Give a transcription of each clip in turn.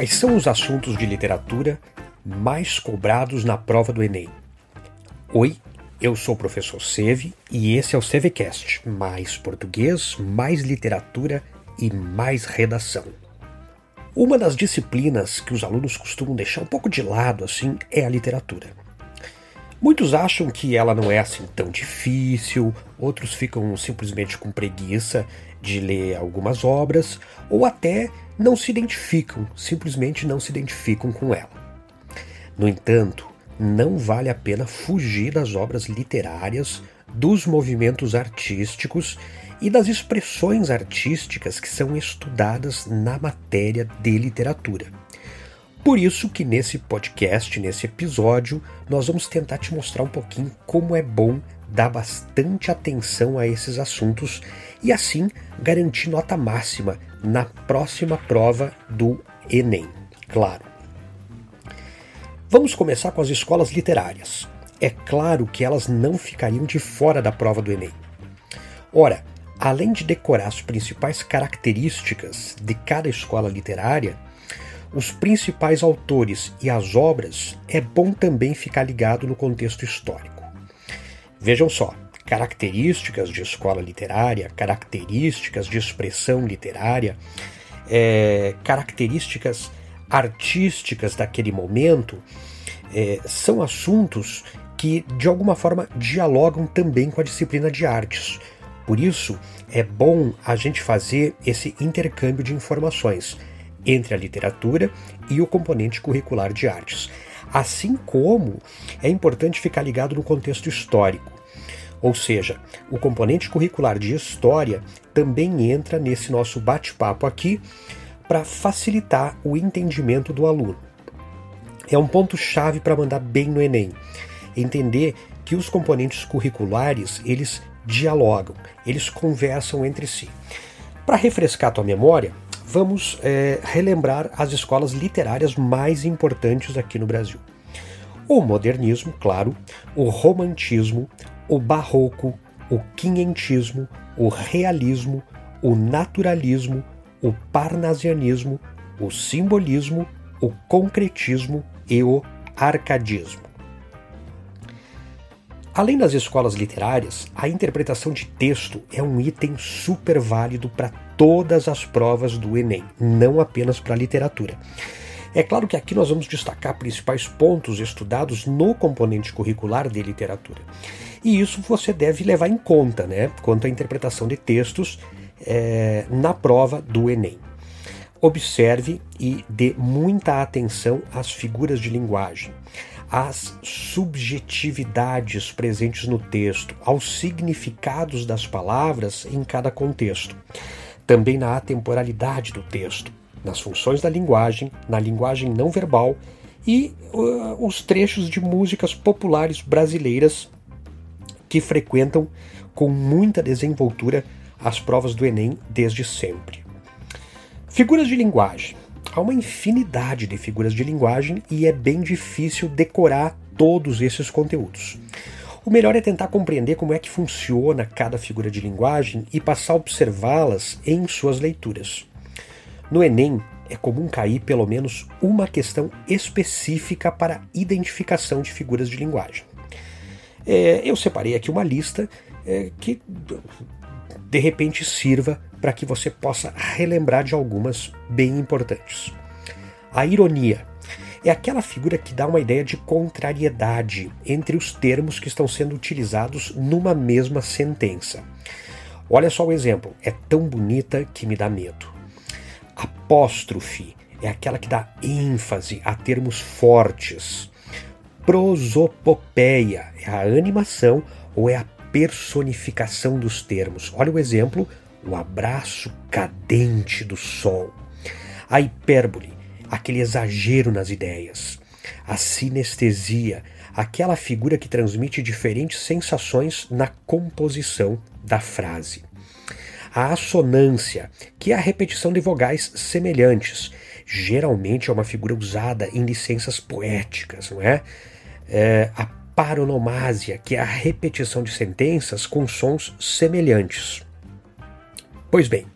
Quais são os assuntos de literatura mais cobrados na prova do Enem? Oi, eu sou o professor Seve e esse é o Sevecast, mais português, mais literatura e mais redação. Uma das disciplinas que os alunos costumam deixar um pouco de lado assim é a literatura. Muitos acham que ela não é assim tão difícil, outros ficam simplesmente com preguiça de ler algumas obras, ou até não se identificam, simplesmente não se identificam com ela. No entanto, não vale a pena fugir das obras literárias, dos movimentos artísticos e das expressões artísticas que são estudadas na matéria de literatura. Por isso que nesse podcast, nesse episódio, nós vamos tentar te mostrar um pouquinho como é bom dar bastante atenção a esses assuntos e assim garantir nota máxima na próxima prova do Enem. Claro. Vamos começar com as escolas literárias. É claro que elas não ficariam de fora da prova do Enem. Ora, além de decorar as principais características de cada escola literária, os principais autores e as obras, é bom também ficar ligado no contexto histórico. Vejam só, características de escola literária, características de expressão literária, é, características artísticas daquele momento, é, são assuntos que de alguma forma dialogam também com a disciplina de artes. Por isso, é bom a gente fazer esse intercâmbio de informações entre a literatura e o componente curricular de artes. Assim como é importante ficar ligado no contexto histórico. Ou seja, o componente curricular de história também entra nesse nosso bate-papo aqui para facilitar o entendimento do aluno. É um ponto-chave para mandar bem no Enem. Entender que os componentes curriculares, eles dialogam, eles conversam entre si. Para refrescar a tua memória, vamos é, relembrar as escolas literárias mais importantes aqui no Brasil. O modernismo, claro, o romantismo, o barroco, o quinhentismo, o realismo, o naturalismo, o parnasianismo, o simbolismo, o concretismo e o arcadismo. Além das escolas literárias, a interpretação de texto é um item super válido para todas as provas do Enem, não apenas para a literatura. É claro que aqui nós vamos destacar principais pontos estudados no componente curricular de literatura. E isso você deve levar em conta, né, quanto à interpretação de textos é, na prova do Enem. Observe e dê muita atenção às figuras de linguagem, às subjetividades presentes no texto, aos significados das palavras em cada contexto também na atemporalidade do texto, nas funções da linguagem, na linguagem não verbal e uh, os trechos de músicas populares brasileiras que frequentam com muita desenvoltura as provas do Enem desde sempre. Figuras de linguagem. Há uma infinidade de figuras de linguagem e é bem difícil decorar todos esses conteúdos. O melhor é tentar compreender como é que funciona cada figura de linguagem e passar a observá-las em suas leituras. No Enem, é comum cair pelo menos uma questão específica para identificação de figuras de linguagem. É, eu separei aqui uma lista é, que de repente sirva para que você possa relembrar de algumas bem importantes. A ironia é aquela figura que dá uma ideia de contrariedade entre os termos que estão sendo utilizados numa mesma sentença. Olha só o exemplo, é tão bonita que me dá medo. Apóstrofe é aquela que dá ênfase a termos fortes. Prosopopeia é a animação ou é a personificação dos termos. Olha o exemplo, o abraço cadente do sol. A hipérbole aquele exagero nas ideias, a sinestesia, aquela figura que transmite diferentes sensações na composição da frase. A assonância, que é a repetição de vogais semelhantes, geralmente é uma figura usada em licenças poéticas, não é? é a paronomásia, que é a repetição de sentenças com sons semelhantes. Pois bem,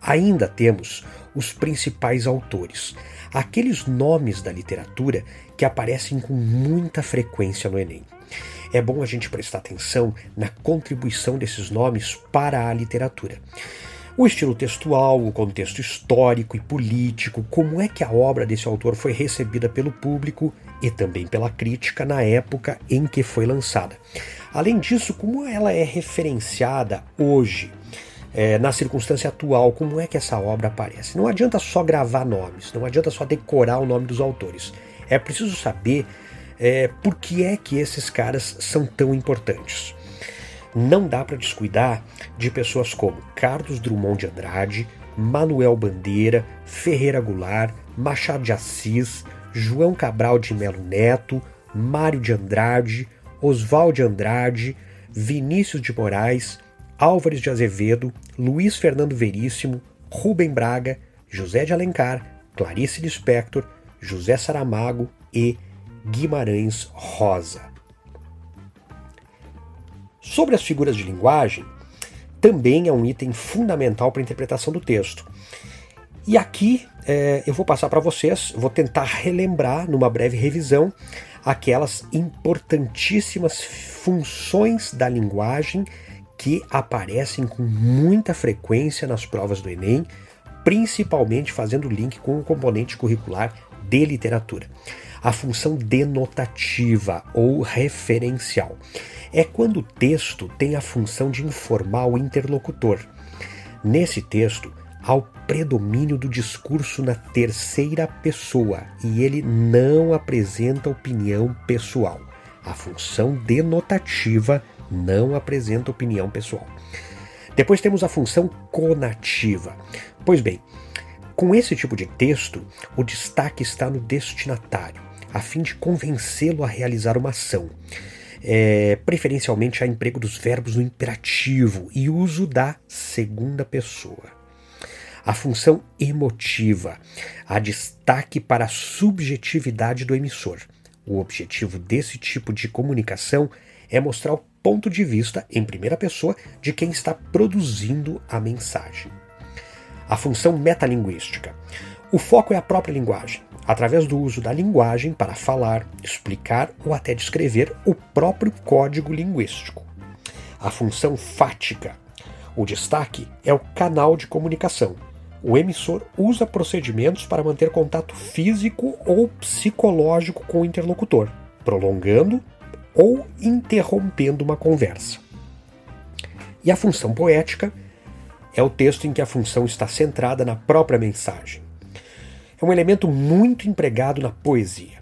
ainda temos os principais autores, aqueles nomes da literatura que aparecem com muita frequência no Enem. É bom a gente prestar atenção na contribuição desses nomes para a literatura. O estilo textual, o contexto histórico e político, como é que a obra desse autor foi recebida pelo público e também pela crítica na época em que foi lançada. Além disso, como ela é referenciada hoje, é, na circunstância atual, como é que essa obra aparece. Não adianta só gravar nomes, não adianta só decorar o nome dos autores. É preciso saber é, por que é que esses caras são tão importantes. Não dá para descuidar de pessoas como Carlos Drummond de Andrade, Manuel Bandeira, Ferreira Goulart, Machado de Assis, João Cabral de Melo Neto, Mário de Andrade, Oswald de Andrade, Vinícius de Moraes, Álvares de Azevedo, Luiz Fernando Veríssimo, Rubem Braga, José de Alencar, Clarice Lispector, José Saramago e Guimarães Rosa. Sobre as figuras de linguagem, também é um item fundamental para a interpretação do texto. E aqui é, eu vou passar para vocês, vou tentar relembrar numa breve revisão aquelas importantíssimas funções da linguagem que aparecem com muita frequência nas provas do Enem, principalmente fazendo link com o componente curricular de literatura. A função denotativa ou referencial é quando o texto tem a função de informar o interlocutor. Nesse texto, há o predomínio do discurso na terceira pessoa e ele não apresenta opinião pessoal. A função denotativa não apresenta opinião pessoal. Depois temos a função conativa. Pois bem, com esse tipo de texto, o destaque está no destinatário, a fim de convencê-lo a realizar uma ação. É, preferencialmente a emprego dos verbos no imperativo e uso da segunda pessoa. A função emotiva, a destaque para a subjetividade do emissor. O objetivo desse tipo de comunicação é mostrar o ponto de vista, em primeira pessoa, de quem está produzindo a mensagem. A função metalinguística. O foco é a própria linguagem, através do uso da linguagem para falar, explicar ou até descrever o próprio código linguístico. A função fática. O destaque é o canal de comunicação. O emissor usa procedimentos para manter contato físico ou psicológico com o interlocutor, prolongando ou interrompendo uma conversa. E a função poética é o texto em que a função está centrada na própria mensagem. É um elemento muito empregado na poesia.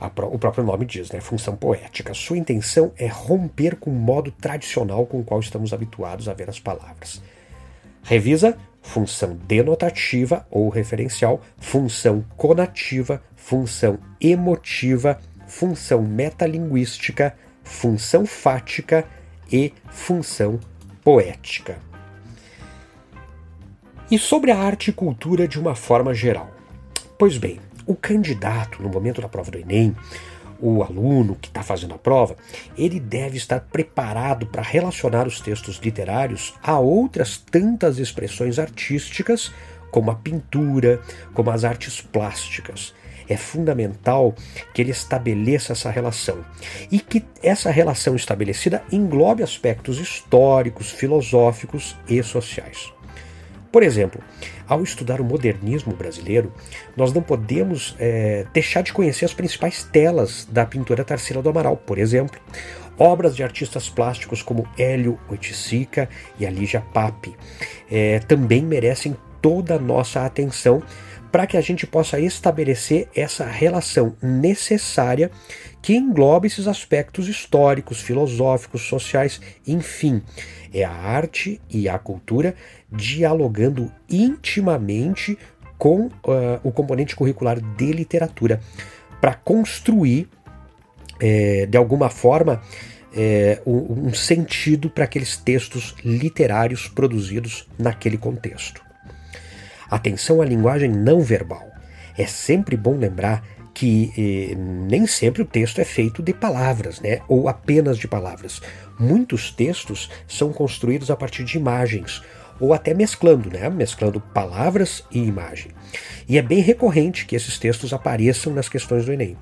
O próprio nome diz, né? Função poética. Sua intenção é romper com o modo tradicional com o qual estamos habituados a ver as palavras. Revisa função denotativa ou referencial, função conativa, função emotiva, função metalinguística, função fática e função poética. E sobre a arte e cultura de uma forma geral? Pois bem, o candidato, no momento da prova do Enem, o aluno que está fazendo a prova, ele deve estar preparado para relacionar os textos literários a outras tantas expressões artísticas, como a pintura, como as artes plásticas é fundamental que ele estabeleça essa relação e que essa relação estabelecida englobe aspectos históricos, filosóficos e sociais. Por exemplo, ao estudar o modernismo brasileiro, nós não podemos é, deixar de conhecer as principais telas da pintura Tarsila do Amaral, por exemplo. Obras de artistas plásticos como Hélio Oiticica e Alígia Pape é, também merecem toda a nossa atenção para que a gente possa estabelecer essa relação necessária que engloba esses aspectos históricos, filosóficos, sociais, enfim, é a arte e a cultura dialogando intimamente com uh, o componente curricular de literatura para construir, é, de alguma forma, é, um, um sentido para aqueles textos literários produzidos naquele contexto. Atenção à linguagem não verbal. É sempre bom lembrar que eh, nem sempre o texto é feito de palavras, né? ou apenas de palavras. Muitos textos são construídos a partir de imagens, ou até mesclando, né? mesclando palavras e imagem. E é bem recorrente que esses textos apareçam nas questões do Enem.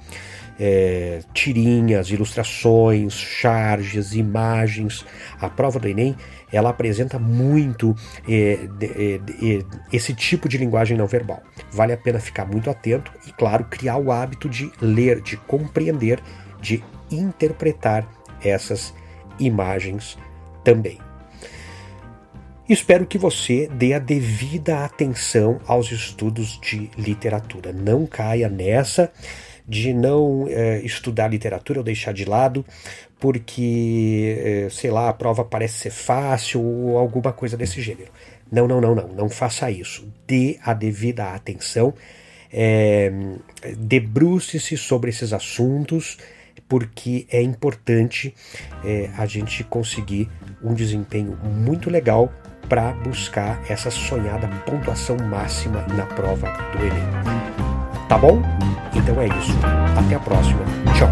É, tirinhas, ilustrações, charges, imagens. A prova do Enem ela apresenta muito é, é, é, esse tipo de linguagem não verbal. Vale a pena ficar muito atento e, claro, criar o hábito de ler, de compreender, de interpretar essas imagens também. Espero que você dê a devida atenção aos estudos de literatura. Não caia nessa de não é, estudar literatura ou deixar de lado porque, é, sei lá, a prova parece ser fácil ou alguma coisa desse gênero. Não, não, não, não, não faça isso. Dê a devida atenção, é, debruce-se sobre esses assuntos, porque é importante é, a gente conseguir um desempenho muito legal para buscar essa sonhada pontuação máxima na prova do Enem. Tá bom? Então é isso. Até a próxima. Tchau.